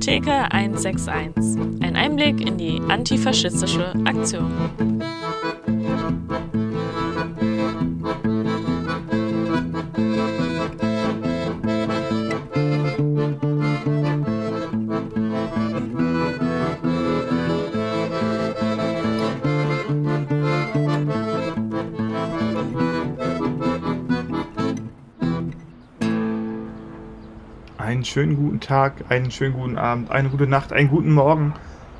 Theke 161. Ein Einblick in die antifaschistische Aktion. Einen schönen guten Tag, einen schönen guten Abend, eine gute Nacht, einen guten Morgen,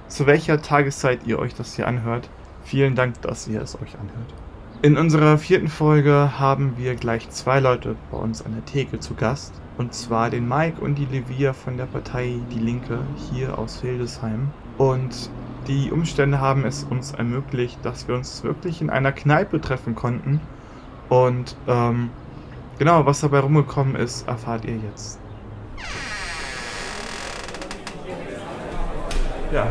zu welcher Tageszeit ihr euch das hier anhört. Vielen Dank, dass ihr es euch anhört. In unserer vierten Folge haben wir gleich zwei Leute bei uns an der Theke zu Gast. Und zwar den Mike und die Levia von der Partei Die Linke hier aus Hildesheim. Und die Umstände haben es uns ermöglicht, dass wir uns wirklich in einer Kneipe treffen konnten. Und ähm, genau, was dabei rumgekommen ist, erfahrt ihr jetzt. Ja,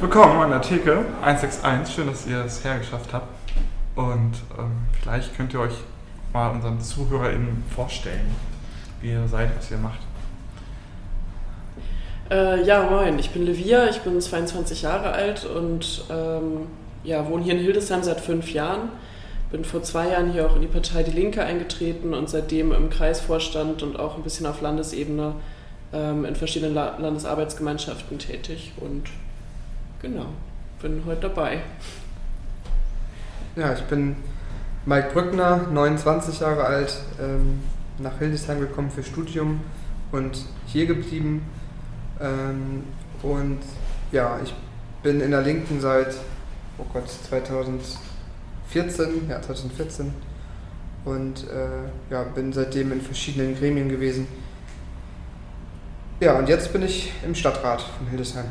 willkommen an der Theke 161. Schön, dass ihr es hergeschafft habt. Und ähm, vielleicht könnt ihr euch mal unseren ZuhörerInnen vorstellen, wie ihr seid, was ihr macht. Äh, ja, moin, ich bin Levia, ich bin 22 Jahre alt und ähm, ja, wohne hier in Hildesheim seit fünf Jahren. Bin vor zwei Jahren hier auch in die Partei Die Linke eingetreten und seitdem im Kreisvorstand und auch ein bisschen auf Landesebene ähm, in verschiedenen La Landesarbeitsgemeinschaften tätig und genau, bin heute dabei. Ja, ich bin Mike Brückner, 29 Jahre alt, ähm, nach Hildesheim gekommen für Studium und hier geblieben. Ähm, und ja, ich bin in der Linken seit, oh Gott, 2014, ja 2014 und äh, ja, bin seitdem in verschiedenen Gremien gewesen. Ja, und jetzt bin ich im Stadtrat von Hildesheim.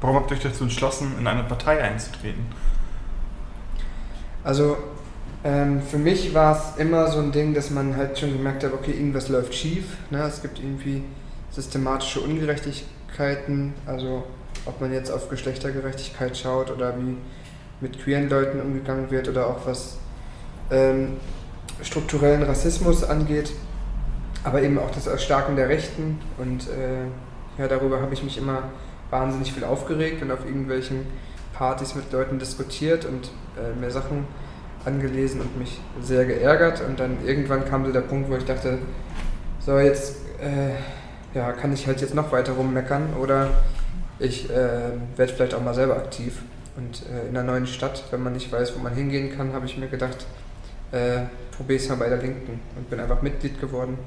Warum habt ihr euch dazu entschlossen, in eine Partei einzutreten? Also ähm, für mich war es immer so ein Ding, dass man halt schon gemerkt hat, okay, irgendwas läuft schief. Ne? Es gibt irgendwie systematische Ungerechtigkeiten, also ob man jetzt auf Geschlechtergerechtigkeit schaut oder wie mit queeren Leuten umgegangen wird oder auch was ähm, strukturellen Rassismus angeht, aber eben auch das Erstarken der Rechten und äh, ja, darüber habe ich mich immer wahnsinnig viel aufgeregt und auf irgendwelchen Partys mit Leuten diskutiert und äh, mir Sachen angelesen und mich sehr geärgert. Und dann irgendwann kam so der Punkt, wo ich dachte, so jetzt äh, ja, kann ich halt jetzt noch weiter rummeckern oder ich äh, werde vielleicht auch mal selber aktiv. Und äh, in einer neuen Stadt, wenn man nicht weiß, wo man hingehen kann, habe ich mir gedacht, äh, probiere es mal bei der Linken und bin einfach Mitglied geworden,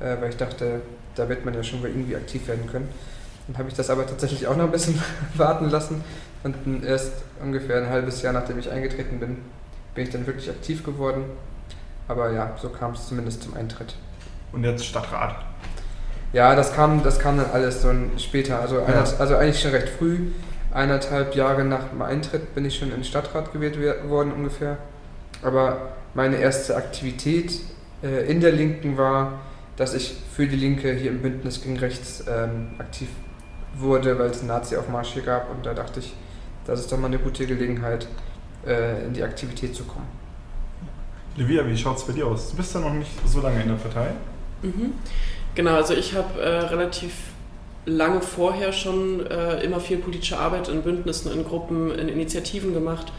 äh, weil ich dachte, da wird man ja schon irgendwie aktiv werden können. Dann habe ich das aber tatsächlich auch noch ein bisschen warten lassen und erst ungefähr ein halbes Jahr nachdem ich eingetreten bin, bin ich dann wirklich aktiv geworden. Aber ja, so kam es zumindest zum Eintritt. Und jetzt Stadtrat? Ja, das kam, das kam dann alles so später. Also, ja. also eigentlich schon recht früh. Eineinhalb Jahre nach dem Eintritt bin ich schon in den Stadtrat gewählt worden ungefähr. Aber meine erste Aktivität äh, in der Linken war, dass ich für die Linke hier im Bündnis gegen Rechts ähm, aktiv wurde, weil es einen Nazi-Aufmarsch hier gab. Und da dachte ich, das ist doch mal eine gute Gelegenheit, äh, in die Aktivität zu kommen. Livia, wie schaut es bei dir aus? Du bist ja noch nicht so lange in der Partei. Mhm. Genau, also ich habe äh, relativ lange vorher schon äh, immer viel politische Arbeit in Bündnissen, in Gruppen, in Initiativen gemacht,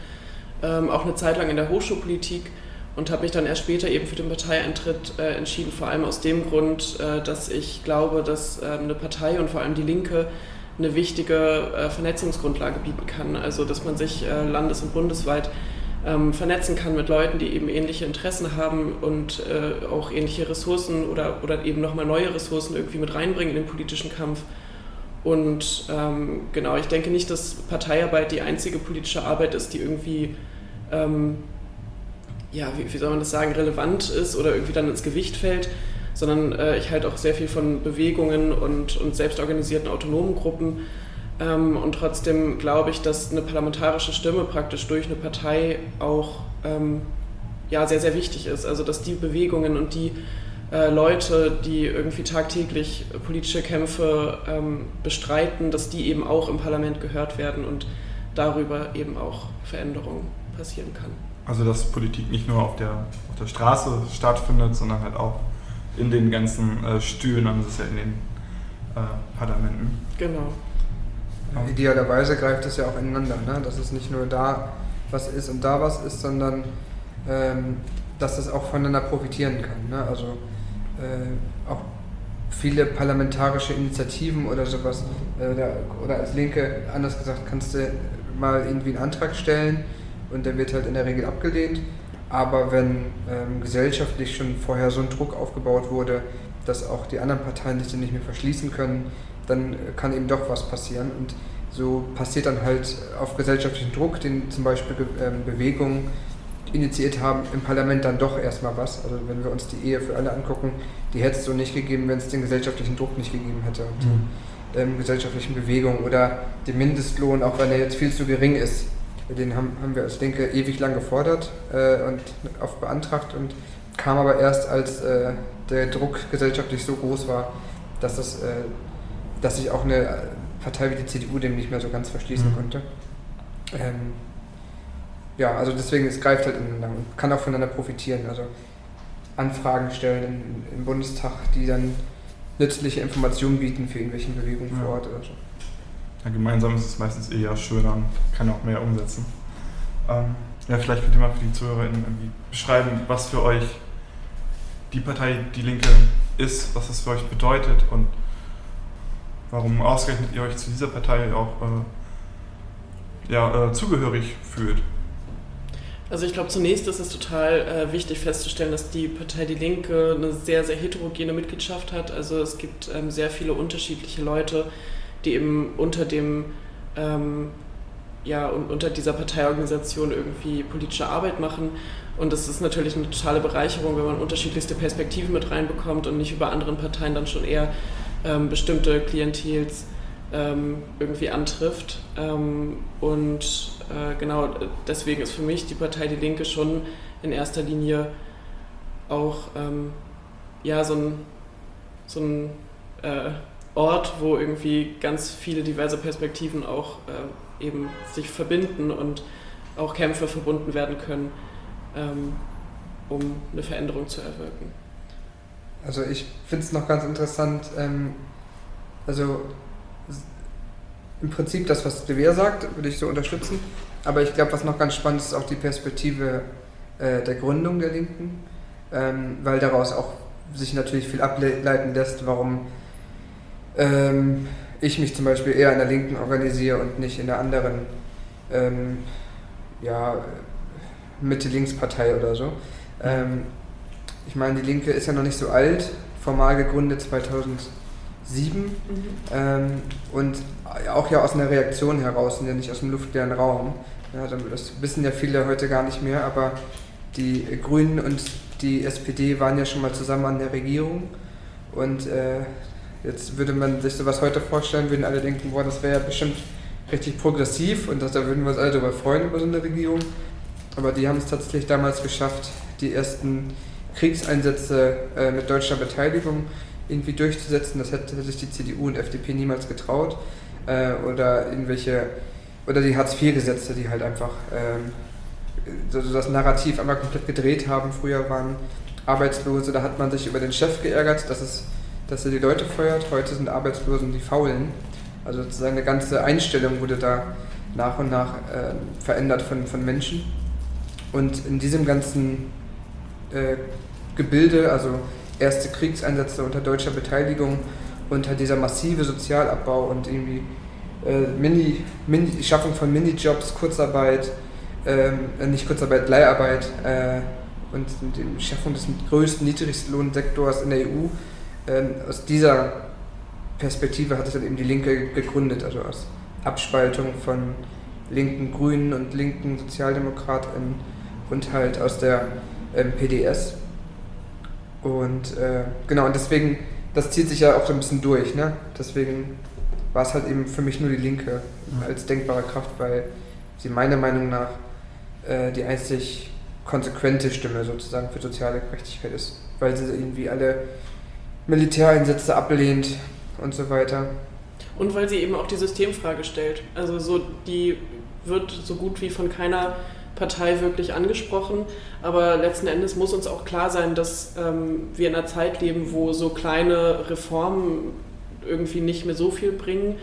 ähm, auch eine Zeit lang in der Hochschulpolitik und habe mich dann erst später eben für den Parteieintritt äh, entschieden, vor allem aus dem Grund, äh, dass ich glaube, dass äh, eine Partei und vor allem die Linke eine wichtige äh, Vernetzungsgrundlage bieten kann. Also dass man sich äh, landes- und bundesweit ähm, vernetzen kann mit Leuten, die eben ähnliche Interessen haben und äh, auch ähnliche Ressourcen oder, oder eben nochmal neue Ressourcen irgendwie mit reinbringen in den politischen Kampf. Und ähm, genau, ich denke nicht, dass Parteiarbeit die einzige politische Arbeit ist, die irgendwie ähm, ja, wie, wie, soll man das sagen, relevant ist oder irgendwie dann ins Gewicht fällt, sondern äh, ich halte auch sehr viel von Bewegungen und, und selbstorganisierten autonomen Gruppen. Ähm, und trotzdem glaube ich, dass eine parlamentarische Stimme praktisch durch eine Partei auch ähm, ja, sehr, sehr wichtig ist. Also dass die Bewegungen und die äh, Leute, die irgendwie tagtäglich politische Kämpfe ähm, bestreiten, dass die eben auch im Parlament gehört werden und darüber eben auch Veränderungen passieren kann. Also dass Politik nicht nur auf der, auf der Straße stattfindet, sondern halt auch in den ganzen äh, Stühlen, also das ist ja in den äh, Parlamenten. Genau. Ja. Idealerweise greift es ja auch ineinander, ne? dass es nicht nur da was ist und da was ist, sondern ähm, dass es auch voneinander profitieren kann. Ne? Also äh, auch viele parlamentarische Initiativen oder sowas, äh, oder, oder als Linke, anders gesagt, kannst du mal irgendwie einen Antrag stellen und der wird halt in der Regel abgelehnt. Aber wenn ähm, gesellschaftlich schon vorher so ein Druck aufgebaut wurde, dass auch die anderen Parteien sich nicht mehr verschließen können, dann kann eben doch was passieren. Und so passiert dann halt auf gesellschaftlichen Druck, den zum Beispiel ähm, Bewegungen initiiert haben, im Parlament dann doch erstmal was. Also wenn wir uns die Ehe für alle angucken, die hätte es so nicht gegeben, wenn es den gesellschaftlichen Druck nicht gegeben hätte. Und mhm. die ähm, gesellschaftlichen Bewegungen oder den Mindestlohn, auch wenn er jetzt viel zu gering ist, den haben, haben wir als Linke ewig lang gefordert äh, und oft beantragt und kam aber erst, als äh, der Druck gesellschaftlich so groß war, dass, das, äh, dass sich auch eine Partei wie die CDU dem nicht mehr so ganz verschließen mhm. konnte. Ähm, ja, also deswegen, es greift halt ineinander und kann auch voneinander profitieren. Also Anfragen stellen im, im Bundestag, die dann nützliche Informationen bieten für irgendwelche Bewegungen ja. vor Ort oder so. Ja, gemeinsam ist es meistens eher schöner und kann auch mehr umsetzen. Ähm, ja, vielleicht könnt ihr mal für die ZuhörerInnen irgendwie beschreiben, was für euch die Partei Die Linke ist, was das für euch bedeutet und warum ausgerechnet ihr euch zu dieser Partei auch äh, ja, äh, zugehörig fühlt. Also ich glaube, zunächst ist es total äh, wichtig festzustellen, dass die Partei Die Linke eine sehr, sehr heterogene Mitgliedschaft hat. Also es gibt ähm, sehr viele unterschiedliche Leute, die eben unter dem ähm, ja, unter dieser Parteiorganisation irgendwie politische Arbeit machen. Und das ist natürlich eine totale Bereicherung, wenn man unterschiedlichste Perspektiven mit reinbekommt und nicht über anderen Parteien dann schon eher ähm, bestimmte Klientels ähm, irgendwie antrifft. Ähm, und äh, genau deswegen ist für mich die Partei Die Linke schon in erster Linie auch ähm, ja, so ein, so ein äh, Ort, wo irgendwie ganz viele diverse Perspektiven auch äh, eben sich verbinden und auch Kämpfe verbunden werden können, ähm, um eine Veränderung zu erwirken. Also ich finde es noch ganz interessant, ähm, also im Prinzip das, was Dever sagt, würde ich so unterstützen. Aber ich glaube, was noch ganz spannend ist, ist auch die Perspektive äh, der Gründung der Linken, ähm, weil daraus auch sich natürlich viel ableiten lässt, warum ähm, ich mich zum Beispiel eher in der Linken organisiere und nicht in der anderen ähm, ja, Mitte-Links-Partei oder so. Ähm, ich meine, die Linke ist ja noch nicht so alt, formal gegründet 2007 mhm. ähm, und auch ja aus einer Reaktion heraus und ja nicht aus dem luftleeren Raum. Ja, das wissen ja viele heute gar nicht mehr, aber die Grünen und die SPD waren ja schon mal zusammen an der Regierung und äh, Jetzt würde man sich sowas heute vorstellen, würden alle denken, boah, das wäre ja bestimmt richtig progressiv und das, da würden wir uns alle darüber freuen über so eine Regierung. Aber die haben es tatsächlich damals geschafft, die ersten Kriegseinsätze äh, mit deutscher Beteiligung irgendwie durchzusetzen. Das hätte sich die CDU und FDP niemals getraut. Äh, oder irgendwelche, oder die Hartz-IV-Gesetze, die halt einfach ähm, so das Narrativ einmal komplett gedreht haben. Früher waren Arbeitslose, da hat man sich über den Chef geärgert, dass es dass er die Leute feuert. Heute sind Arbeitslosen die Faulen. Also sozusagen eine ganze Einstellung wurde da nach und nach äh, verändert von, von Menschen. Und in diesem ganzen äh, Gebilde, also erste Kriegseinsätze unter deutscher Beteiligung, unter dieser massive Sozialabbau und irgendwie äh, Mini, Mini, Schaffung von Minijobs, Kurzarbeit, ähm, äh, nicht Kurzarbeit, Leiharbeit äh, und die Schaffung des größten Niedrigstlohnsektors in der EU ähm, aus dieser Perspektive hat es dann eben die Linke gegründet, also aus Abspaltung von linken Grünen und linken Sozialdemokraten und halt aus der ähm, PDS. Und äh, genau, und deswegen, das zieht sich ja auch so ein bisschen durch, ne? Deswegen war es halt eben für mich nur die Linke als denkbare Kraft, weil sie meiner Meinung nach äh, die einzig konsequente Stimme sozusagen für soziale Gerechtigkeit ist, weil sie irgendwie alle Militäreinsätze ablehnt und so weiter. Und weil sie eben auch die Systemfrage stellt. Also so die wird so gut wie von keiner Partei wirklich angesprochen. Aber letzten Endes muss uns auch klar sein, dass ähm, wir in einer Zeit leben, wo so kleine Reformen irgendwie nicht mehr so viel bringen,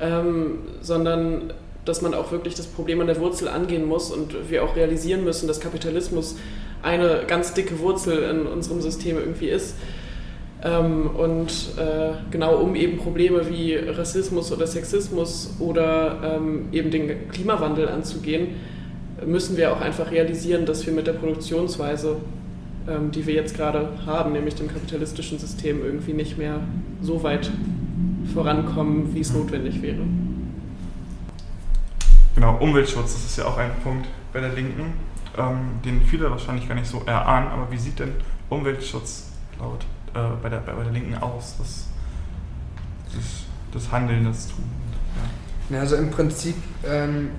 ähm, sondern dass man auch wirklich das Problem an der Wurzel angehen muss und wir auch realisieren müssen, dass Kapitalismus eine ganz dicke Wurzel in unserem System irgendwie ist. Ähm, und äh, genau um eben Probleme wie Rassismus oder Sexismus oder ähm, eben den Klimawandel anzugehen, müssen wir auch einfach realisieren, dass wir mit der Produktionsweise, ähm, die wir jetzt gerade haben, nämlich dem kapitalistischen System, irgendwie nicht mehr so weit vorankommen, wie es notwendig wäre. Genau, Umweltschutz, das ist ja auch ein Punkt bei der Linken, ähm, den viele wahrscheinlich gar nicht so erahnen, aber wie sieht denn Umweltschutz laut äh, bei, der, bei der Linken aus? Das, das, das Handeln, das Tun. Ja. Also im Prinzip ähm,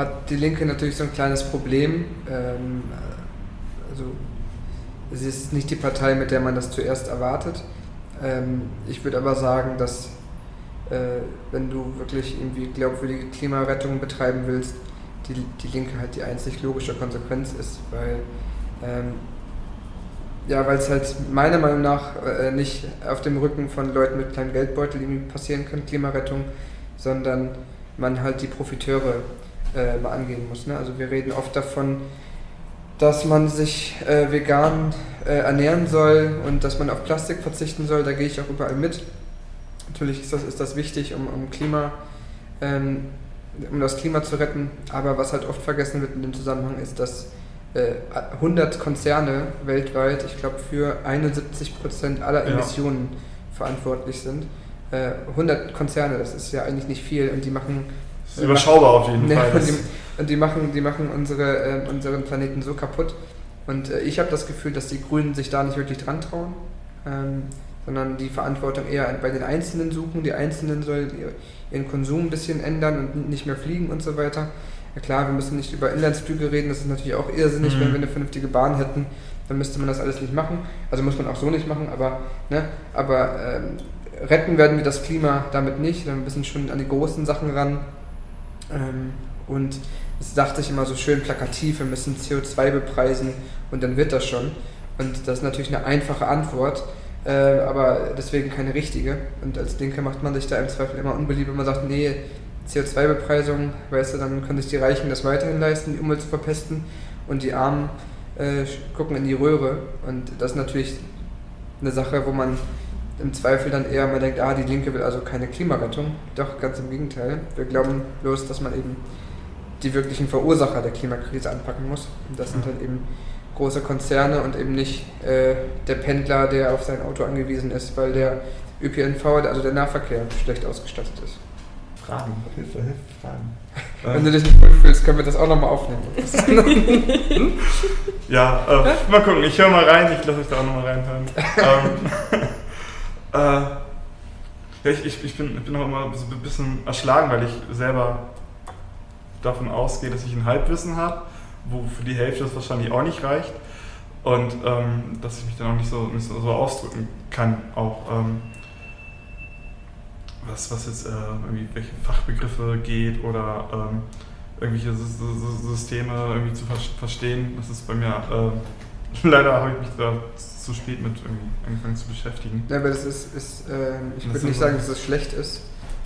hat die Linke natürlich so ein kleines Problem. Ähm, also es ist nicht die Partei, mit der man das zuerst erwartet. Ähm, ich würde aber sagen, dass äh, wenn du wirklich irgendwie glaubwürdige Klimarettung betreiben willst, die, die Linke halt die einzig logische Konsequenz ist, weil ähm, ja, weil es halt meiner Meinung nach äh, nicht auf dem Rücken von Leuten mit kleinem Geldbeutel irgendwie passieren kann, Klimarettung, sondern man halt die Profiteure äh, mal angehen muss. Ne? Also wir reden oft davon, dass man sich äh, vegan äh, ernähren soll und dass man auf Plastik verzichten soll, da gehe ich auch überall mit. Natürlich ist das, ist das wichtig, um, um Klima, ähm, um das Klima zu retten, aber was halt oft vergessen wird in dem Zusammenhang ist, dass äh, 100 Konzerne weltweit, ich glaube für 71 Prozent aller Emissionen ja. verantwortlich sind. Äh, 100 Konzerne, das ist ja eigentlich nicht viel und die machen das ist überschaubar auf jeden Fall. Und die, und die, machen, die machen unsere, äh, unseren Planeten so kaputt. Und äh, ich habe das Gefühl, dass die Grünen sich da nicht wirklich dran trauen, ähm, sondern die Verantwortung eher bei den Einzelnen suchen. Die Einzelnen sollen ihren Konsum ein bisschen ändern und nicht mehr fliegen und so weiter. Ja klar, wir müssen nicht über Inlandsflüge reden, das ist natürlich auch irrsinnig, mhm. wenn wir eine vernünftige Bahn hätten, dann müsste man das alles nicht machen. Also muss man auch so nicht machen, aber, ne, aber ähm, retten werden wir das Klima damit nicht, wir müssen schon an die großen Sachen ran. Ähm, und es dachte ich immer so schön plakativ, wir müssen CO2 bepreisen und dann wird das schon. Und das ist natürlich eine einfache Antwort, äh, aber deswegen keine richtige. Und als Linke macht man sich da im Zweifel immer unbeliebt, wenn man sagt, nee, CO2-Bepreisung, weißt du, dann können sich die Reichen das weiterhin leisten, die Umwelt zu verpesten und die Armen äh, gucken in die Röhre. Und das ist natürlich eine Sache, wo man im Zweifel dann eher mal denkt, ah, die Linke will also keine Klimarettung. Doch, ganz im Gegenteil. Wir glauben bloß, dass man eben die wirklichen Verursacher der Klimakrise anpacken muss. Und das sind halt eben große Konzerne und eben nicht äh, der Pendler, der auf sein Auto angewiesen ist, weil der ÖPNV, also der Nahverkehr, schlecht ausgestattet ist. Fragen, Hilfe, Hilfe, Fragen. Wenn du dich nicht gut fühlst, können wir das auch nochmal aufnehmen. ja, äh, mal gucken, ich höre mal rein, ich lasse euch da auch nochmal reinhören. ähm, äh, ja, ich, ich, ich, bin, ich bin auch immer so ein bisschen erschlagen, weil ich selber davon ausgehe, dass ich ein Halbwissen habe, wo für die Hälfte das wahrscheinlich auch nicht reicht. Und ähm, dass ich mich dann auch nicht so, nicht so, so ausdrücken kann, auch ähm, was, was jetzt äh, irgendwie welche Fachbegriffe geht oder ähm, irgendwelche Systeme irgendwie zu verstehen. Das ist bei mir äh, Leider habe ich mich da zu spät mit irgendwie angefangen zu beschäftigen. Ja, aber das ist, ist äh, ich würde nicht sagen, dass das schlecht ist,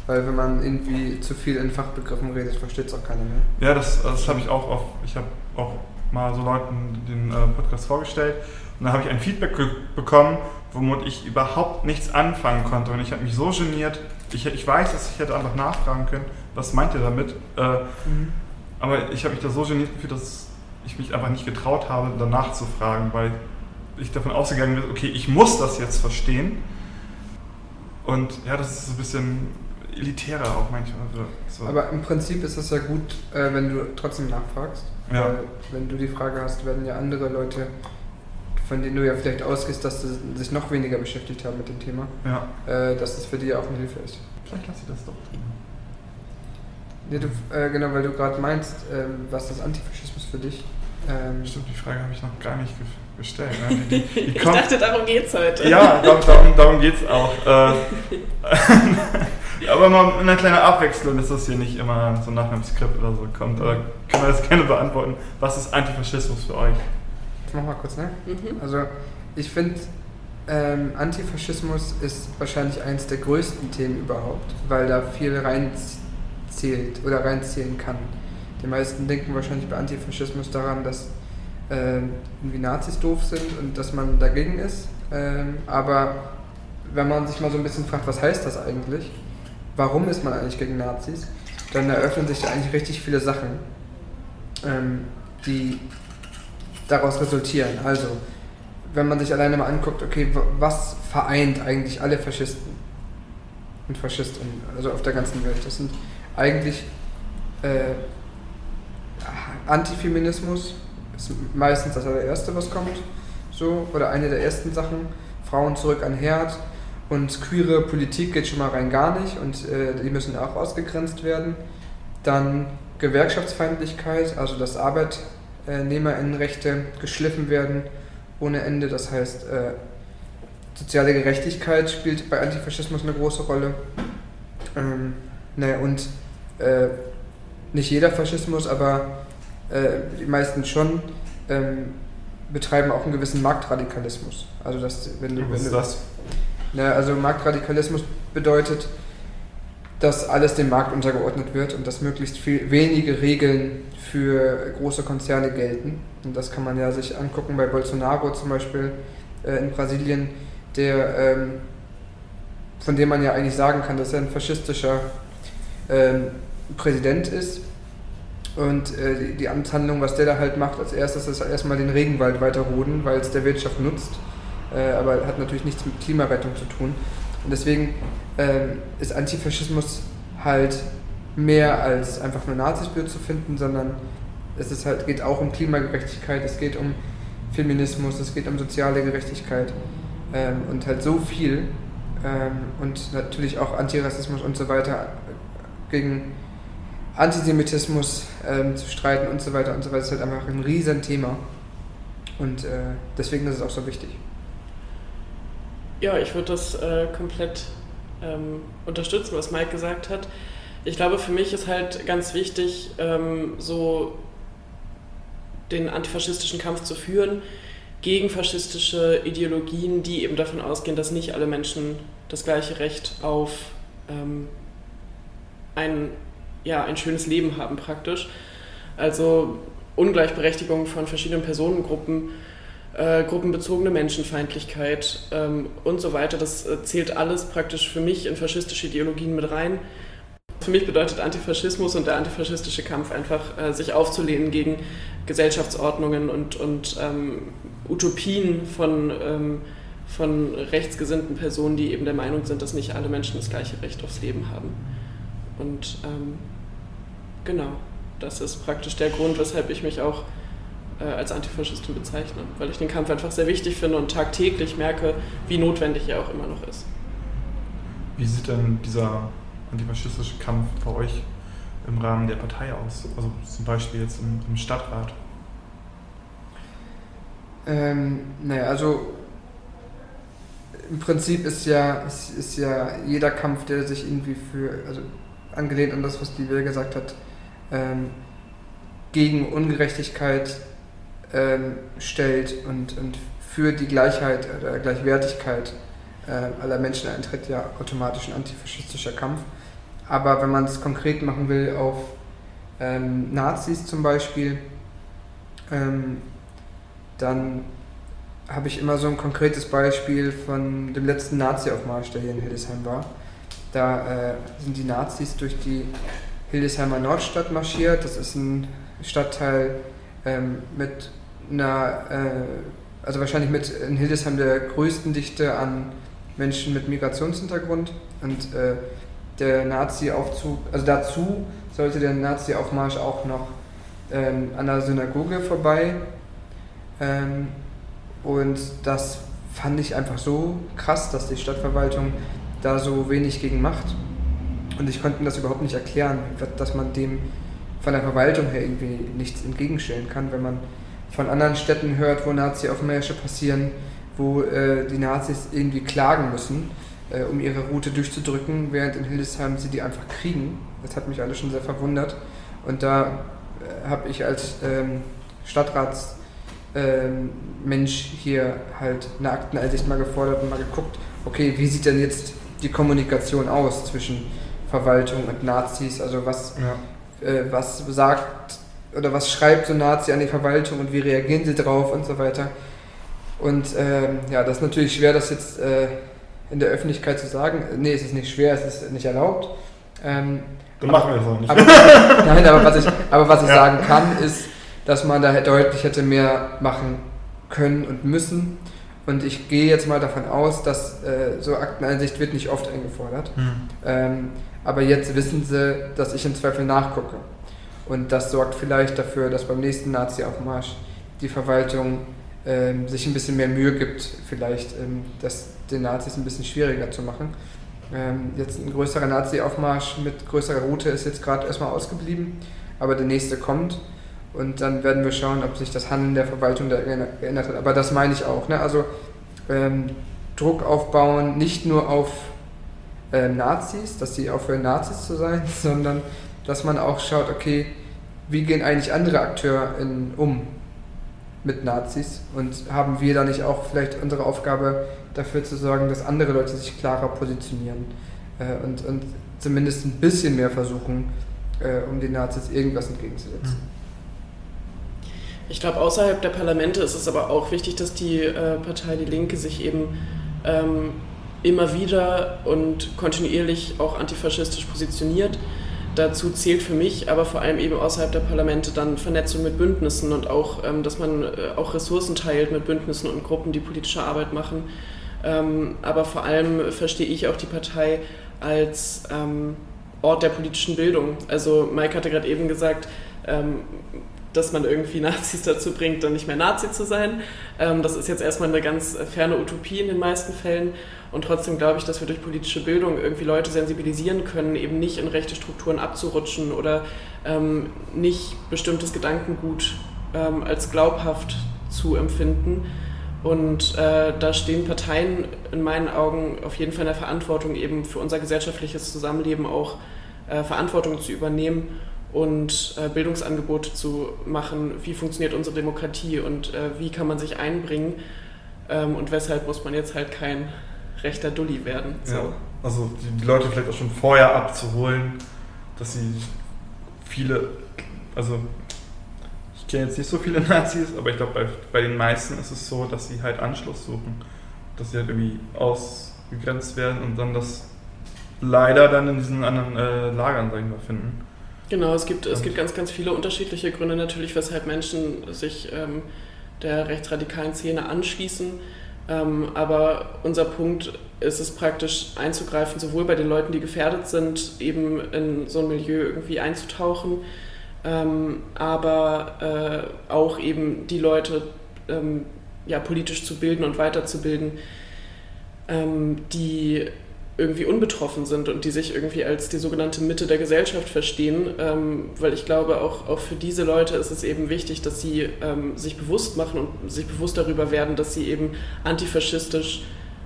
weil wenn man irgendwie zu viel in Fachbegriffen redet, versteht es auch keiner mehr. Ja, das, das habe ich auch oft, ich habe auch mal so Leuten den äh, Podcast vorgestellt und dann habe ich ein Feedback bekommen, womit ich überhaupt nichts anfangen konnte und ich habe mich so geniert. Ich, ich weiß, dass ich hätte einfach nachfragen können, was meint ihr damit? Äh, mhm. Aber ich habe mich da so geniert gefühlt, dass ich mich einfach nicht getraut habe, danach zu fragen, weil ich davon ausgegangen bin, okay, ich muss das jetzt verstehen. Und ja, das ist ein bisschen elitärer auch manchmal. So. Aber im Prinzip ist es ja gut, äh, wenn du trotzdem nachfragst. Ja. Weil wenn du die Frage hast, werden ja andere Leute, von denen du ja vielleicht ausgehst, dass sie sich noch weniger beschäftigt haben mit dem Thema, ja. äh, dass das für die ja auch eine Hilfe ist. Vielleicht lasse ich das doch tun. Ja, du, äh, genau, weil du gerade meinst, ähm, was ist Antifaschismus für dich? Ähm, Stimmt, die Frage habe ich noch gar nicht gestellt. Ne? Die, die, die ich dachte, darum geht es heute. Ja, darum, darum, darum geht es auch. Äh, Aber mal eine kleine Abwechslung, dass das hier nicht immer so nach einem Skript oder so kommt. Oder können wir das gerne beantworten? Was ist Antifaschismus für euch? Ich mach mal kurz, ne? Mhm. Also ich finde, ähm, Antifaschismus ist wahrscheinlich eines der größten Themen überhaupt, weil da viel reinzählt oder reinzählen kann. Die meisten denken wahrscheinlich bei Antifaschismus daran, dass ähm, irgendwie Nazis doof sind und dass man dagegen ist. Ähm, aber wenn man sich mal so ein bisschen fragt, was heißt das eigentlich? Warum ist man eigentlich gegen Nazis? Dann eröffnen sich da eigentlich richtig viele Sachen, ähm, die daraus resultieren. Also, wenn man sich alleine mal anguckt, okay, was vereint eigentlich alle Faschisten und Faschistinnen, also auf der ganzen Welt? Das sind eigentlich äh, Antifeminismus, ist meistens das allererste, was kommt, so, oder eine der ersten Sachen. Frauen zurück an Herd und queere Politik geht schon mal rein gar nicht und äh, die müssen auch ausgegrenzt werden. Dann Gewerkschaftsfeindlichkeit, also dass Arbeitnehmerinnenrechte geschliffen werden ohne Ende. Das heißt, äh, soziale Gerechtigkeit spielt bei Antifaschismus eine große Rolle. Ähm, naja, und äh, nicht jeder Faschismus, aber äh, die meisten schon, ähm, betreiben auch einen gewissen Marktradikalismus. Also dass, wenn du, Was wenn ist das? na, also Marktradikalismus bedeutet, dass alles dem Markt untergeordnet wird und dass möglichst viel, wenige Regeln für große Konzerne gelten. Und das kann man ja sich angucken bei Bolsonaro zum Beispiel äh, in Brasilien, der, ähm, von dem man ja eigentlich sagen kann, dass er ein faschistischer ähm, Präsident ist. Und äh, die, die Amtshandlung, was der da halt macht, als erstes ist erstmal den Regenwald weiter roden, weil es der Wirtschaft nutzt. Äh, aber hat natürlich nichts mit Klimarettung zu tun. Und deswegen ähm, ist Antifaschismus halt mehr als einfach nur Nazis blöd zu finden, sondern es ist halt, geht auch um Klimagerechtigkeit, es geht um Feminismus, es geht um soziale Gerechtigkeit ähm, und halt so viel ähm, und natürlich auch Antirassismus und so weiter gegen Antisemitismus ähm, zu streiten und so weiter und so weiter. Ist halt einfach ein riesen Thema und äh, deswegen ist es auch so wichtig. Ja, ich würde das äh, komplett ähm, unterstützen, was Mike gesagt hat. Ich glaube, für mich ist halt ganz wichtig, ähm, so den antifaschistischen Kampf zu führen gegen faschistische Ideologien, die eben davon ausgehen, dass nicht alle Menschen das gleiche Recht auf ähm, ein, ja, ein schönes Leben haben praktisch. Also Ungleichberechtigung von verschiedenen Personengruppen, äh, gruppenbezogene Menschenfeindlichkeit ähm, und so weiter. Das äh, zählt alles praktisch für mich in faschistische Ideologien mit rein. Für mich bedeutet Antifaschismus und der antifaschistische Kampf einfach, äh, sich aufzulehnen gegen Gesellschaftsordnungen und, und ähm, Utopien von, ähm, von rechtsgesinnten Personen, die eben der Meinung sind, dass nicht alle Menschen das gleiche Recht aufs Leben haben. Und ähm, genau, das ist praktisch der Grund, weshalb ich mich auch äh, als Antifaschistin bezeichne, weil ich den Kampf einfach sehr wichtig finde und tagtäglich merke, wie notwendig er auch immer noch ist. Wie sieht denn dieser antifaschistische Kampf bei euch im Rahmen der Partei aus? Also zum Beispiel jetzt im, im Stadtrat. Ähm, naja, also im Prinzip ist ja, ist, ist ja jeder Kampf, der sich irgendwie für, also angelehnt an das, was die Will gesagt hat, ähm, gegen Ungerechtigkeit ähm, stellt und, und für die Gleichheit oder Gleichwertigkeit äh, aller Menschen eintritt, ja automatisch ein antifaschistischer Kampf. Aber wenn man es konkret machen will auf ähm, Nazis zum Beispiel, ähm, dann habe ich immer so ein konkretes Beispiel von dem letzten Nazi-Aufmarsch, der hier in Hildesheim war. Da äh, sind die Nazis durch die Hildesheimer Nordstadt marschiert. Das ist ein Stadtteil ähm, mit einer, äh, also wahrscheinlich mit in Hildesheim der größten Dichte an Menschen mit Migrationshintergrund. Und äh, der Nazi-Aufzug, also dazu sollte der Nazi-Aufmarsch auch noch ähm, an der Synagoge vorbei. Ähm, und das fand ich einfach so krass, dass die Stadtverwaltung da so wenig gegen macht. Und ich konnte das überhaupt nicht erklären, dass man dem von der Verwaltung her irgendwie nichts entgegenstellen kann, wenn man von anderen Städten hört, wo Nazi-Aufmärsche passieren, wo äh, die Nazis irgendwie klagen müssen, äh, um ihre Route durchzudrücken, während in Hildesheim sie die einfach kriegen. Das hat mich alles schon sehr verwundert. Und da äh, habe ich als ähm, Stadtratsmensch ähm, hier halt eine Akteneinsicht mal gefordert und mal geguckt, okay, wie sieht denn jetzt die Kommunikation aus zwischen Verwaltung und Nazis? Also was, ja. äh, was sagt oder was schreibt so ein Nazi an die Verwaltung und wie reagieren sie drauf und so weiter. Und ähm, ja, das ist natürlich schwer, das jetzt äh, in der Öffentlichkeit zu sagen. Nee, es ist nicht schwer, es ist nicht erlaubt. Ähm, Dann machen wir das auch nicht. Aber, nein, aber was ich, aber was ich ja. sagen kann, ist, dass man da deutlich hätte mehr machen können und müssen. Und ich gehe jetzt mal davon aus, dass äh, so Akteneinsicht wird nicht oft eingefordert. Hm. Ähm, aber jetzt wissen sie, dass ich im Zweifel nachgucke. Und das sorgt vielleicht dafür, dass beim nächsten Nazi-Aufmarsch die Verwaltung ähm, sich ein bisschen mehr Mühe gibt, vielleicht ähm, das den Nazis ein bisschen schwieriger zu machen. Ähm, jetzt ein größerer Nazi-Aufmarsch mit größerer Route ist jetzt gerade erstmal ausgeblieben, aber der nächste kommt und dann werden wir schauen, ob sich das Handeln der Verwaltung da geändert hat. Aber das meine ich auch. Ne? Also ähm, Druck aufbauen, nicht nur auf äh, Nazis, dass sie aufhören, Nazis zu sein, sondern dass man auch schaut, okay, wie gehen eigentlich andere Akteure in, um mit Nazis und haben wir da nicht auch vielleicht unsere Aufgabe dafür zu sorgen, dass andere Leute sich klarer positionieren äh, und, und zumindest ein bisschen mehr versuchen, äh, um den Nazis irgendwas entgegenzusetzen. Hm. Ich glaube, außerhalb der Parlamente ist es aber auch wichtig, dass die äh, Partei Die Linke sich eben ähm, immer wieder und kontinuierlich auch antifaschistisch positioniert. Dazu zählt für mich aber vor allem eben außerhalb der Parlamente dann Vernetzung mit Bündnissen und auch, ähm, dass man äh, auch Ressourcen teilt mit Bündnissen und Gruppen, die politische Arbeit machen. Ähm, aber vor allem verstehe ich auch die Partei als ähm, Ort der politischen Bildung. Also Mike hatte gerade eben gesagt, dass man irgendwie Nazis dazu bringt, dann nicht mehr Nazi zu sein. Das ist jetzt erstmal eine ganz ferne Utopie in den meisten Fällen. Und trotzdem glaube ich, dass wir durch politische Bildung irgendwie Leute sensibilisieren können, eben nicht in rechte Strukturen abzurutschen oder ähm, nicht bestimmtes Gedankengut ähm, als glaubhaft zu empfinden. Und äh, da stehen Parteien in meinen Augen auf jeden Fall in der Verantwortung, eben für unser gesellschaftliches Zusammenleben auch äh, Verantwortung zu übernehmen und äh, Bildungsangebote zu machen, wie funktioniert unsere Demokratie und äh, wie kann man sich einbringen ähm, und weshalb muss man jetzt halt kein rechter Dulli werden. So. Ja, also die Leute vielleicht auch schon vorher abzuholen, dass sie viele, also ich kenne jetzt nicht so viele Nazis, aber ich glaube, bei, bei den meisten ist es so, dass sie halt Anschluss suchen, dass sie halt irgendwie ausgegrenzt werden und dann das leider dann in diesen anderen äh, Lagern, sag ich mal, finden. Genau, es gibt, es gibt ganz, ganz viele unterschiedliche Gründe natürlich, weshalb Menschen sich ähm, der rechtsradikalen Szene anschließen. Ähm, aber unser Punkt ist es praktisch einzugreifen, sowohl bei den Leuten, die gefährdet sind, eben in so ein Milieu irgendwie einzutauchen, ähm, aber äh, auch eben die Leute ähm, ja, politisch zu bilden und weiterzubilden, ähm, die irgendwie unbetroffen sind und die sich irgendwie als die sogenannte Mitte der Gesellschaft verstehen, ähm, weil ich glaube, auch, auch für diese Leute ist es eben wichtig, dass sie ähm, sich bewusst machen und sich bewusst darüber werden, dass sie eben antifaschistisch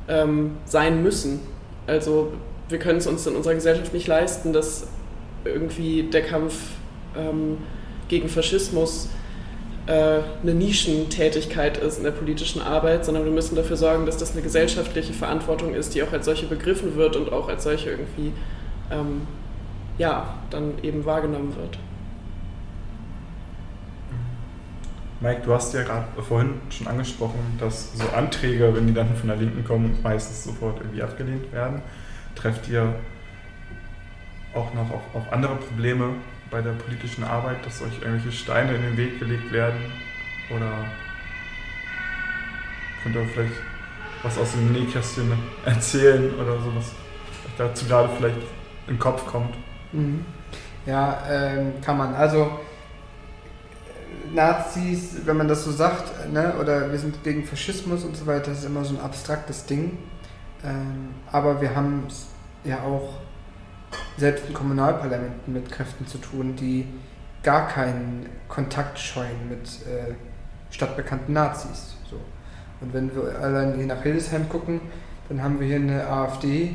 ähm, sein müssen. Also wir können es uns in unserer Gesellschaft nicht leisten, dass irgendwie der Kampf ähm, gegen Faschismus eine Nischentätigkeit ist in der politischen Arbeit, sondern wir müssen dafür sorgen, dass das eine gesellschaftliche Verantwortung ist, die auch als solche begriffen wird und auch als solche irgendwie ähm, ja, dann eben wahrgenommen wird. Mike, du hast ja gerade vorhin schon angesprochen, dass so Anträge, wenn die dann von der Linken kommen, meistens sofort irgendwie abgelehnt werden. Trefft ihr auch noch auf, auf andere Probleme bei der politischen Arbeit, dass euch irgendwelche Steine in den Weg gelegt werden? Oder könnt ihr vielleicht was aus dem Nähkästchen erzählen oder sowas, was dazu gerade vielleicht im Kopf kommt? Mhm. Ja, ähm, kann man. Also Nazis, wenn man das so sagt, ne, oder wir sind gegen Faschismus und so weiter, das ist immer so ein abstraktes Ding. Ähm, aber wir haben es ja auch selbst in Kommunalparlamenten mit Kräften zu tun, die gar keinen Kontakt scheuen mit äh, stadtbekannten Nazis. So. Und wenn wir allein hier nach Hildesheim gucken, dann haben wir hier eine AfD,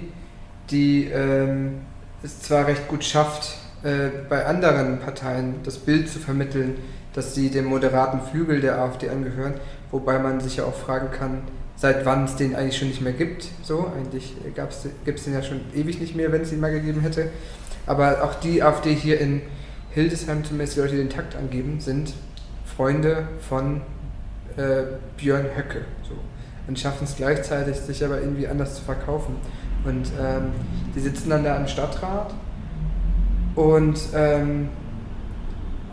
die ähm, es zwar recht gut schafft, äh, bei anderen Parteien das Bild zu vermitteln, dass sie dem moderaten Flügel der AfD angehören, wobei man sich ja auch fragen kann, seit wann es den eigentlich schon nicht mehr gibt. So, eigentlich gibt es den ja schon ewig nicht mehr, wenn es ihn mal gegeben hätte. Aber auch die AfD hier in Hildesheim, zumindest die Leute, die den Takt angeben, sind Freunde von äh, Björn Höcke. So. Und schaffen es gleichzeitig, sich aber irgendwie anders zu verkaufen. Und ähm, die sitzen dann da im Stadtrat und ähm,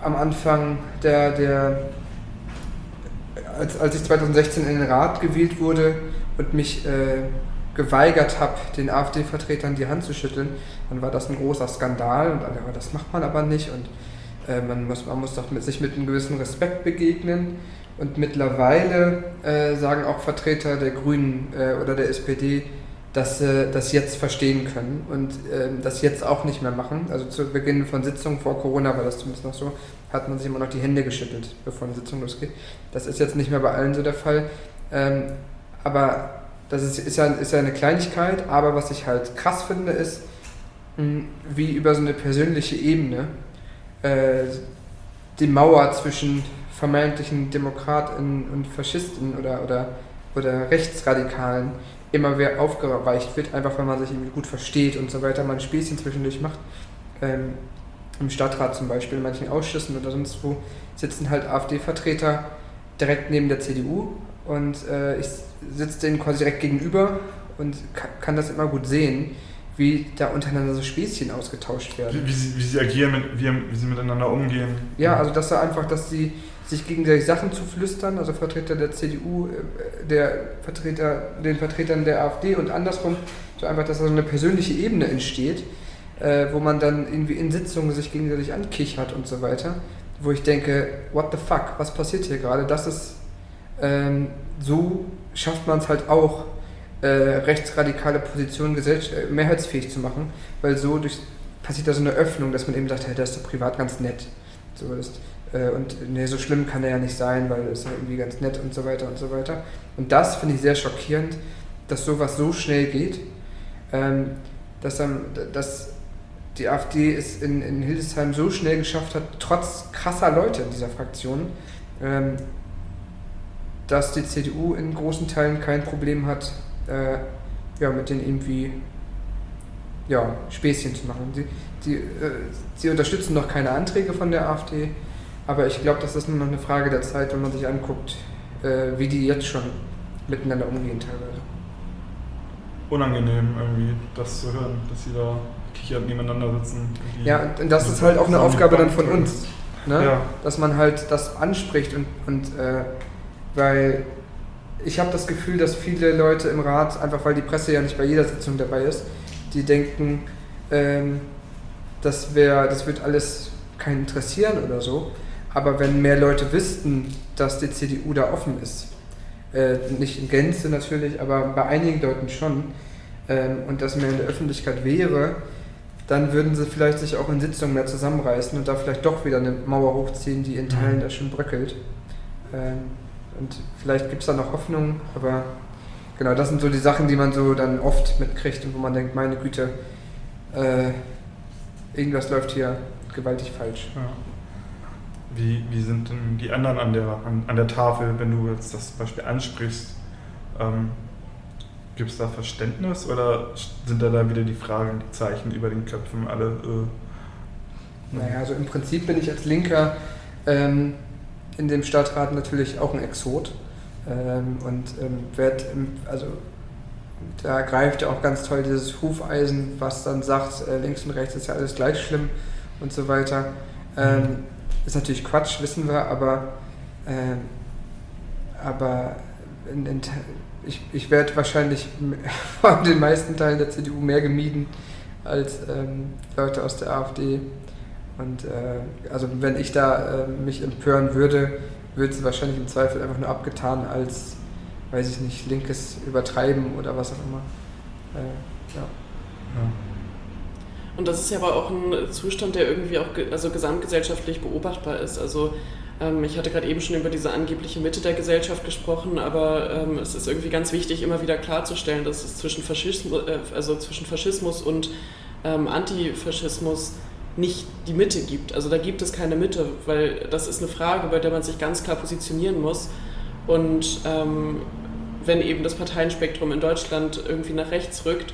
am Anfang der, der als, als ich 2016 in den Rat gewählt wurde und mich äh, geweigert habe, den AfD-Vertretern die Hand zu schütteln, dann war das ein großer Skandal und alle, das macht man aber nicht und äh, man, muss, man muss doch mit, sich mit einem gewissen Respekt begegnen. Und mittlerweile äh, sagen auch Vertreter der Grünen äh, oder der SPD, dass sie das jetzt verstehen können und äh, das jetzt auch nicht mehr machen. Also zu Beginn von Sitzungen vor Corona war das zumindest noch so, hat man sich immer noch die Hände geschüttelt, bevor eine Sitzung losgeht. Das ist jetzt nicht mehr bei allen so der Fall. Ähm, aber das ist, ist, ja, ist ja eine Kleinigkeit, aber was ich halt krass finde, ist, mh, hm, wie über so eine persönliche Ebene äh, die Mauer zwischen vermeintlichen Demokraten und Faschisten oder, oder, oder Rechtsradikalen immer mehr aufgeweicht wird, einfach weil man sich irgendwie gut versteht und so weiter, man ein Späßchen zwischendurch macht. Ähm, Im Stadtrat zum Beispiel, in manchen Ausschüssen oder sonst wo, sitzen halt AfD-Vertreter direkt neben der CDU und äh, ich sitze denen quasi direkt gegenüber und kann das immer gut sehen, wie da untereinander so Späßchen ausgetauscht werden. Wie, wie, sie, wie sie, agieren, wie, wie, sie miteinander umgehen. Ja, also dass da einfach, dass sie sich gegenseitig Sachen zu flüstern, also Vertreter der CDU, äh, der Vertreter, den Vertretern der AfD und andersrum, so einfach, dass da so eine persönliche Ebene entsteht, äh, wo man dann irgendwie in Sitzungen sich gegenseitig ankichert und so weiter, wo ich denke, what the fuck, was passiert hier gerade? Das ist, ähm, so schafft man es halt auch, äh, rechtsradikale Positionen äh, mehrheitsfähig zu machen, weil so durch, passiert da so eine Öffnung, dass man eben sagt, hey, der ist doch privat ganz nett. So äh, und nee, so schlimm kann er ja nicht sein, weil er ist ja irgendwie ganz nett und so weiter und so weiter. Und das finde ich sehr schockierend, dass sowas so schnell geht, ähm, dass, ähm, dass die AfD es in, in Hildesheim so schnell geschafft hat, trotz krasser Leute in dieser Fraktion, ähm, dass die CDU in großen Teilen kein Problem hat, äh, ja, mit denen irgendwie ja, Späßchen zu machen. Sie, die, äh, sie unterstützen noch keine Anträge von der AfD, aber ich glaube, das ist nur noch eine Frage der Zeit, wenn man sich anguckt, äh, wie die jetzt schon miteinander umgehen teilweise. Unangenehm irgendwie, das zu hören, dass sie da kichert nebeneinander sitzen. Ja, und das ist halt auch eine Aufgabe dann von uns, ne? Ja. dass man halt das anspricht und, und äh, weil ich habe das Gefühl, dass viele Leute im Rat, einfach weil die Presse ja nicht bei jeder Sitzung dabei ist, die denken, ähm, das, wär, das wird alles keinen interessieren oder so. Aber wenn mehr Leute wüssten, dass die CDU da offen ist, äh, nicht in Gänze natürlich, aber bei einigen Leuten schon, ähm, und das mehr in der Öffentlichkeit wäre, dann würden sie vielleicht sich auch in Sitzungen mehr zusammenreißen und da vielleicht doch wieder eine Mauer hochziehen, die in Teilen mhm. da schon bröckelt. Ähm, und vielleicht gibt es da noch Hoffnung, aber genau, das sind so die Sachen, die man so dann oft mitkriegt und wo man denkt, meine Güte, äh, irgendwas läuft hier gewaltig falsch. Ja. Wie, wie sind denn die anderen an der, an, an der Tafel, wenn du jetzt das Beispiel ansprichst? Ähm, Gibt es da Verständnis oder sind da dann wieder die Fragen, die Zeichen über den Köpfen alle? Äh, naja, also im Prinzip bin ich als Linker ähm, in dem Stadtrat natürlich auch ein Exot ähm, und ähm, werd, also da greift ja auch ganz toll dieses Hufeisen, was dann sagt, äh, links und rechts ist ja alles gleich schlimm und so weiter. Ähm, ist natürlich Quatsch, wissen wir, aber, äh, aber in, in, ich, ich werde wahrscheinlich von den meisten Teilen der CDU mehr gemieden als ähm, Leute aus der AfD. Und äh, also wenn ich da äh, mich empören würde, würde es wahrscheinlich im Zweifel einfach nur abgetan als, weiß ich nicht, linkes Übertreiben oder was auch immer. Äh, ja. ja. Und das ist ja aber auch ein Zustand, der irgendwie auch also gesamtgesellschaftlich beobachtbar ist. Also Ähm, ich hatte gerade eben schon über diese angebliche Mitte der Gesellschaft gesprochen, aber ähm, es ist irgendwie ganz wichtig, immer wieder klarzustellen, dass es zwischen Faschismus, äh, also zwischen Faschismus und ähm, Antifaschismus nicht die Mitte gibt. Also da gibt es keine Mitte, weil das ist eine Frage, bei der man sich ganz klar positionieren muss. Und ähm, wenn eben das Parteienspektrum in Deutschland irgendwie nach rechts rückt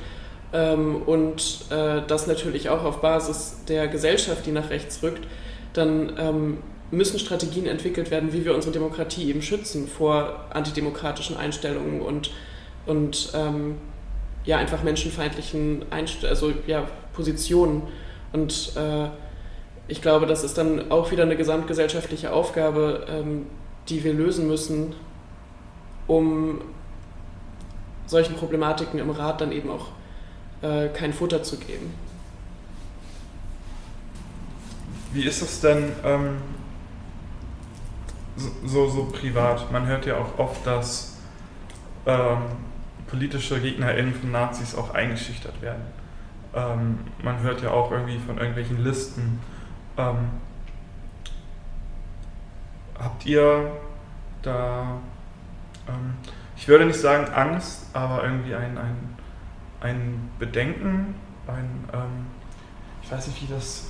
ähm, und äh, das natürlich auch auf Basis der Gesellschaft, die nach rechts rückt, dann ähm, müssen Strategien entwickelt werden, wie wir unsere Demokratie eben schützen vor antidemokratischen Einstellungen und, und ähm, ja, einfach menschenfeindlichen Einst also, ja, Positionen. Und äh, ich glaube, das ist dann auch wieder eine gesamtgesellschaftliche Aufgabe, ähm, die wir lösen müssen, um solchen Problematiken im Rat dann eben auch äh, kein Futter zu geben. Wie ist es denn ähm, so, so privat? Man hört ja auch oft, dass ähm, politische GegnerInnen von Nazis auch eingeschüchtert werden. Ähm, man hört ja auch irgendwie von irgendwelchen Listen. Ähm, habt ihr da, ähm, ich würde nicht sagen Angst, aber irgendwie ein, ein, ein Bedenken, ein, ähm, ich weiß nicht, wie das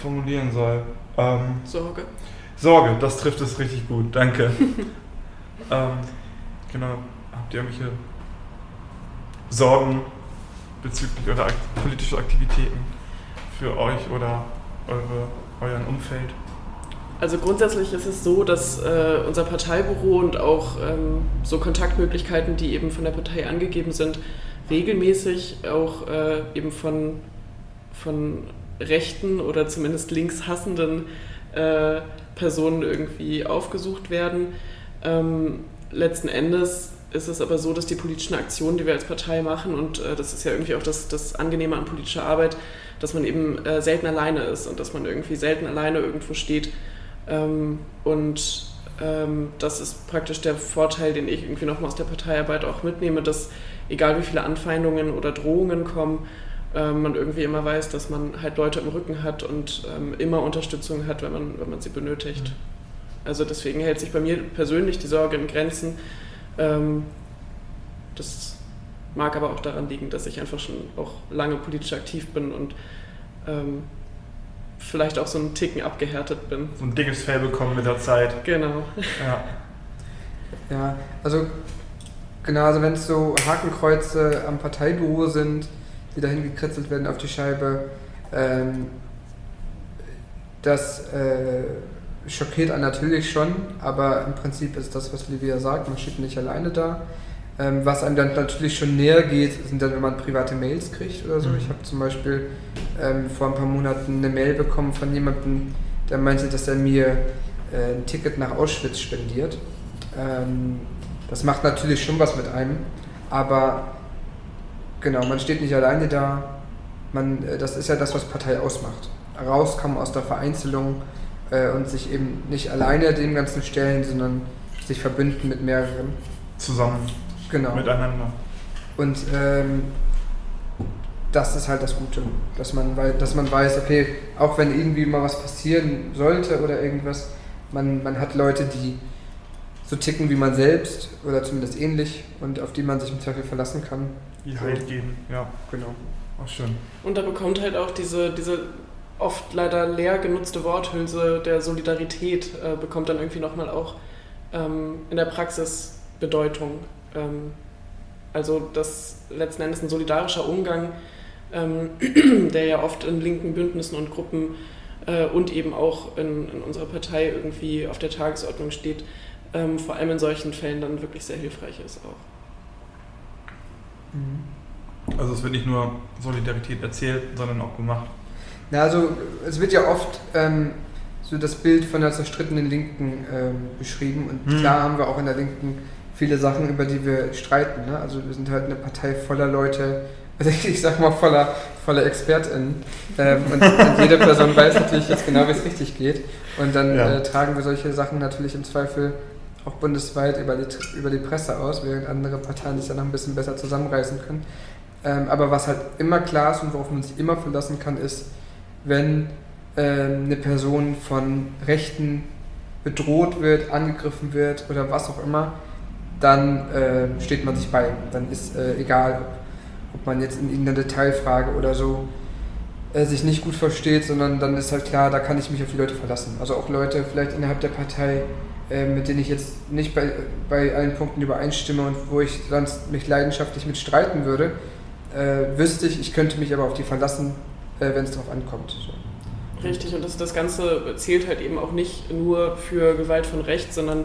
formulieren soll. Ähm, Sorge. Sorge, das trifft es richtig gut, danke. ähm, genau, habt ihr irgendwelche Sorgen bezüglich eurer politischen Aktivitäten für euch oder eure, euren Umfeld? Also grundsätzlich ist es so, dass äh, unser Parteibüro und auch ähm, so Kontaktmöglichkeiten, die eben von der Partei angegeben sind, regelmäßig auch äh, eben von, von rechten oder zumindest linkshassenden äh, Personen irgendwie aufgesucht werden. Ähm, letzten Endes ist es aber so, dass die politischen Aktionen, die wir als Partei machen, und äh, das ist ja irgendwie auch das, das Angenehme an politischer Arbeit, dass man eben äh, selten alleine ist und dass man irgendwie selten alleine irgendwo steht. Ähm, und ähm, das ist praktisch der Vorteil, den ich irgendwie nochmal aus der Parteiarbeit auch mitnehme, dass egal wie viele Anfeindungen oder Drohungen kommen, ähm, man irgendwie immer weiß, dass man halt Leute im Rücken hat und ähm, immer Unterstützung hat, wenn man, wenn man sie benötigt. Mhm. Also deswegen hält sich bei mir persönlich die Sorge in Grenzen. Ähm, das mag aber auch daran liegen, dass ich einfach schon auch lange politisch aktiv bin und ähm, vielleicht auch so einen Ticken abgehärtet bin. So ein dickes Fell bekommen mit der Zeit. Genau. Ja, ja also genau, also wenn es so Hakenkreuze am Parteibüro sind, die dahin gekritzelt werden auf die Scheibe. Ähm, das äh, schockiert einen natürlich schon, aber im Prinzip ist das, was Livia sagt, man steht nicht alleine da. Ähm, was einem dann natürlich schon näher geht, sind dann, wenn man private Mails kriegt oder so. Mhm. Ich habe zum Beispiel ähm, vor ein paar Monaten eine Mail bekommen von jemandem, der meinte, dass er mir äh, ein Ticket nach Auschwitz spendiert. Ähm, das macht natürlich schon was mit einem, aber Genau, man steht nicht alleine da. Man, äh, das ist ja das, was Partei ausmacht. Rauskommen aus der Vereinzelung äh, und sich eben nicht alleine dem Ganzen stellen, sondern sich verbünden mit mehreren. Zusammen. Genau. Miteinander. Und ähm, das ist halt das Gute, dass man, dass man weiß, okay, auch wenn irgendwie mal was passieren sollte oder irgendwas, man, man hat Leute, die so ticken wie man selbst oder zumindest ähnlich und auf die man sich im Zweifel verlassen kann. Die Halt geben, ja. Genau. Auch schön. Und da bekommt halt auch diese, diese oft leider leer genutzte Worthülse der Solidarität, äh, bekommt dann irgendwie nochmal auch ähm, in der Praxis Bedeutung. Ähm, also das letzten Endes ein solidarischer Umgang, ähm, der ja oft in linken Bündnissen und Gruppen äh, und eben auch in, in, unserer Partei irgendwie auf der Tagesordnung steht, ähm, vor allem in solchen Fällen dann wirklich sehr hilfreich ist auch. Mhm. Also es wird nicht nur Solidarität erzählt, sondern auch gemacht. Na, also es wird ja oft ähm, so das Bild von der zerstrittenen Linken ähm, beschrieben und mhm. klar haben wir auch in der Linken viele Sachen, über die wir streiten. Ne? Also wir sind halt eine Partei voller Leute, also ich sag mal voller, voller ExpertInnen ähm, und, und, jede Person weiß natürlich jetzt genau, wie es richtig geht und dann ja. äh, tragen wir solche Sachen natürlich im Zweifel auch bundesweit über die, über die Presse aus, während andere Parteien sich dann noch ein bisschen besser zusammenreißen können. Ähm, aber was halt immer klar ist und worauf man sich immer verlassen kann, ist, wenn äh, eine Person von Rechten bedroht wird, angegriffen wird oder was auch immer, dann äh, steht man sich bei. Dann ist äh, egal, ob, ob, man jetzt in irgendeiner Detailfrage oder so äh, sich nicht gut versteht, sondern dann ist halt klar, da kann ich mich auf die Leute verlassen. Also auch Leute vielleicht innerhalb der Partei, äh, mit denen ich jetzt nicht bei, bei allen Punkten übereinstimme und wo ich sonst mich leidenschaftlich mit streiten würde, äh, wüsste ich, ich könnte mich aber auf die verlassen, äh, wenn es darauf ankommt. So. Richtig, und das, das Ganze zählt halt eben auch nicht nur für Gewalt von rechts, sondern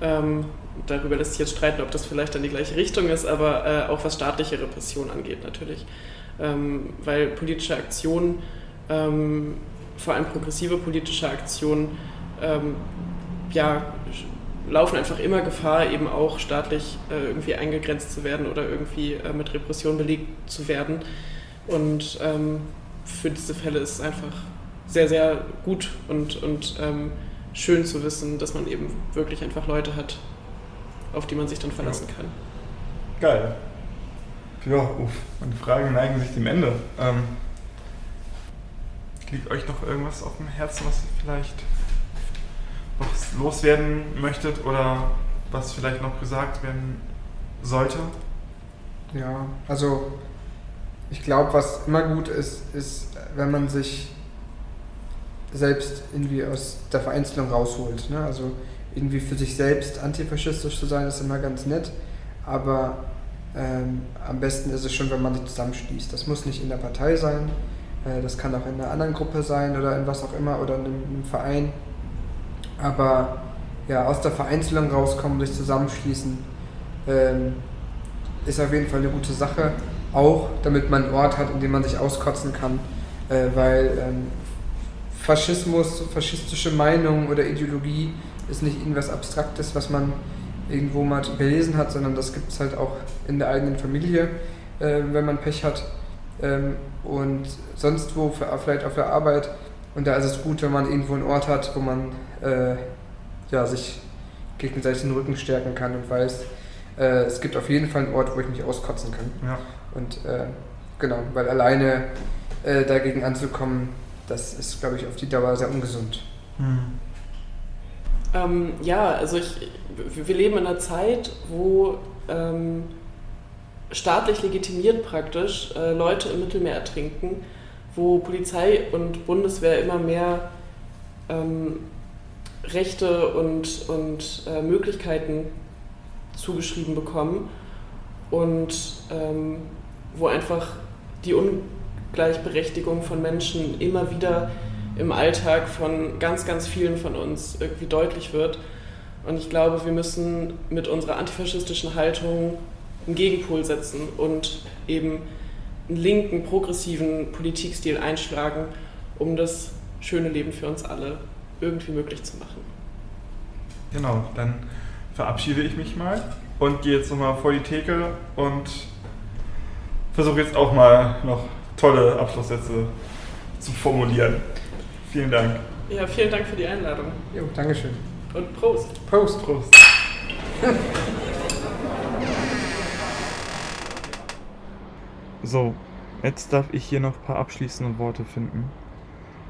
ähm, darüber lässt sich jetzt streiten, ob das vielleicht dann die gleiche Richtung ist, aber äh, auch was staatliche Repression angeht natürlich. Ähm, weil politische Aktionen, ähm, vor allem progressive politische Aktionen, ähm, ja, laufen einfach immer Gefahr, eben auch staatlich äh, irgendwie eingegrenzt zu werden oder irgendwie äh, mit Repression belegt zu werden. Und ähm, für diese Fälle ist es einfach sehr, sehr gut und, und ähm, schön zu wissen, dass man eben wirklich einfach Leute hat, auf die man sich dann verlassen kann. Geil. Ja, uff. Und Fragen neigen sich dem Ende. Ähm, liegt euch noch irgendwas auf dem Herzen, was ihr vielleicht noch loswerden möchtet oder was vielleicht noch gesagt werden sollte? Ja, also ich glaube, was immer gut ist, ist, wenn man sich selbst irgendwie aus der Vereinzelung rausholt. Ne? Also irgendwie für sich selbst antifaschistisch zu sein, ist immer ganz nett, aber ähm, am besten ist es schon, wenn man sich zusammenschließt. Das muss nicht in der Partei sein, äh, das kann auch in einer anderen Gruppe sein oder in was auch immer oder in einem, in einem Verein. Aber ja, aus der Vereinzelung rauskommen, sich zusammenschließen, ähm, ist auf jeden Fall eine gute Sache. Auch damit man einen Ort hat, in dem man sich auskotzen kann, äh, weil ähm, Faschismus, faschistische Meinung oder Ideologie ist nicht irgendwas Abstraktes, was man irgendwo mal gelesen hat, sondern das gibt es halt auch in der eigenen Familie, äh, wenn man Pech hat. Ähm, und sonst wo, vielleicht auf der Arbeit. Und da ist es gut, wenn man irgendwo einen Ort hat, wo man äh, ja, sich gegenseitig den Rücken stärken kann und weiß, äh, es gibt auf jeden Fall einen Ort, wo ich mich auskotzen kann. Ja. Und äh, genau, weil alleine äh, dagegen anzukommen, das ist, glaube ich, auf die Dauer sehr ungesund. Hm. Ähm, ja, also ich, wir leben in einer Zeit, wo ähm, staatlich legitimiert praktisch äh, Leute im Mittelmeer ertrinken, wo Polizei und Bundeswehr immer mehr ähm, Rechte und, und äh, Möglichkeiten zugeschrieben bekommen und ähm, wo einfach die Ungleichberechtigung von Menschen immer wieder im Alltag von ganz, ganz vielen von uns irgendwie deutlich wird. Und ich glaube, wir müssen mit unserer antifaschistischen Haltung einen Gegenpol setzen und eben einen linken, progressiven Politikstil einschlagen, um das schöne Leben für uns alle irgendwie möglich zu machen. Genau, dann verabschiede ich mich mal und gehe jetzt nochmal vor die Theke und versuche jetzt auch mal noch tolle Abschlusssätze zu formulieren. Vielen Dank. Ja, vielen Dank für die Einladung. Jo, Dankeschön. Und Prost. Prost. Prost. so, jetzt darf ich hier noch ein paar abschließende Worte finden.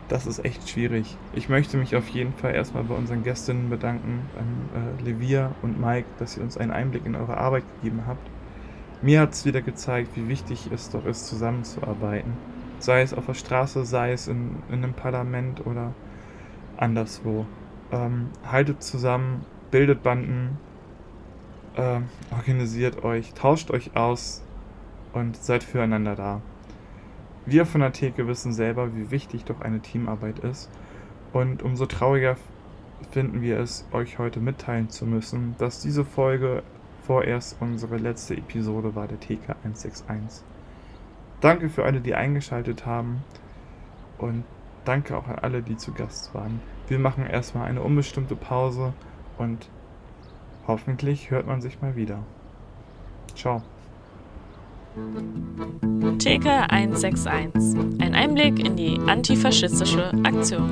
Das ist echt schwierig. Ich möchte mich auf jeden Fall erstmal bei unseren Gästinnen bedanken, beim äh, Levia und Mike, dass ihr uns einen Einblick in eure Arbeit gegeben habt. Mir hat es wieder gezeigt, wie wichtig es doch ist, zusammenzuarbeiten. Sei es auf der Straße, sei es in, in einem Parlament oder anderswo. Ähm, haltet zusammen, bildet Banden, äh, organisiert euch, tauscht euch aus und seid füreinander da. Wir von der Theke wissen selber, wie wichtig doch eine Teamarbeit ist. Und umso trauriger finden wir es, euch heute mitteilen zu müssen, dass diese Folge vorerst unsere letzte Episode war der TK 161. Danke für alle, die eingeschaltet haben und danke auch an alle, die zu Gast waren. Wir machen erstmal eine unbestimmte Pause und hoffentlich hört man sich mal wieder. Ciao. TK 161. Ein Einblick in die antifaschistische Aktion.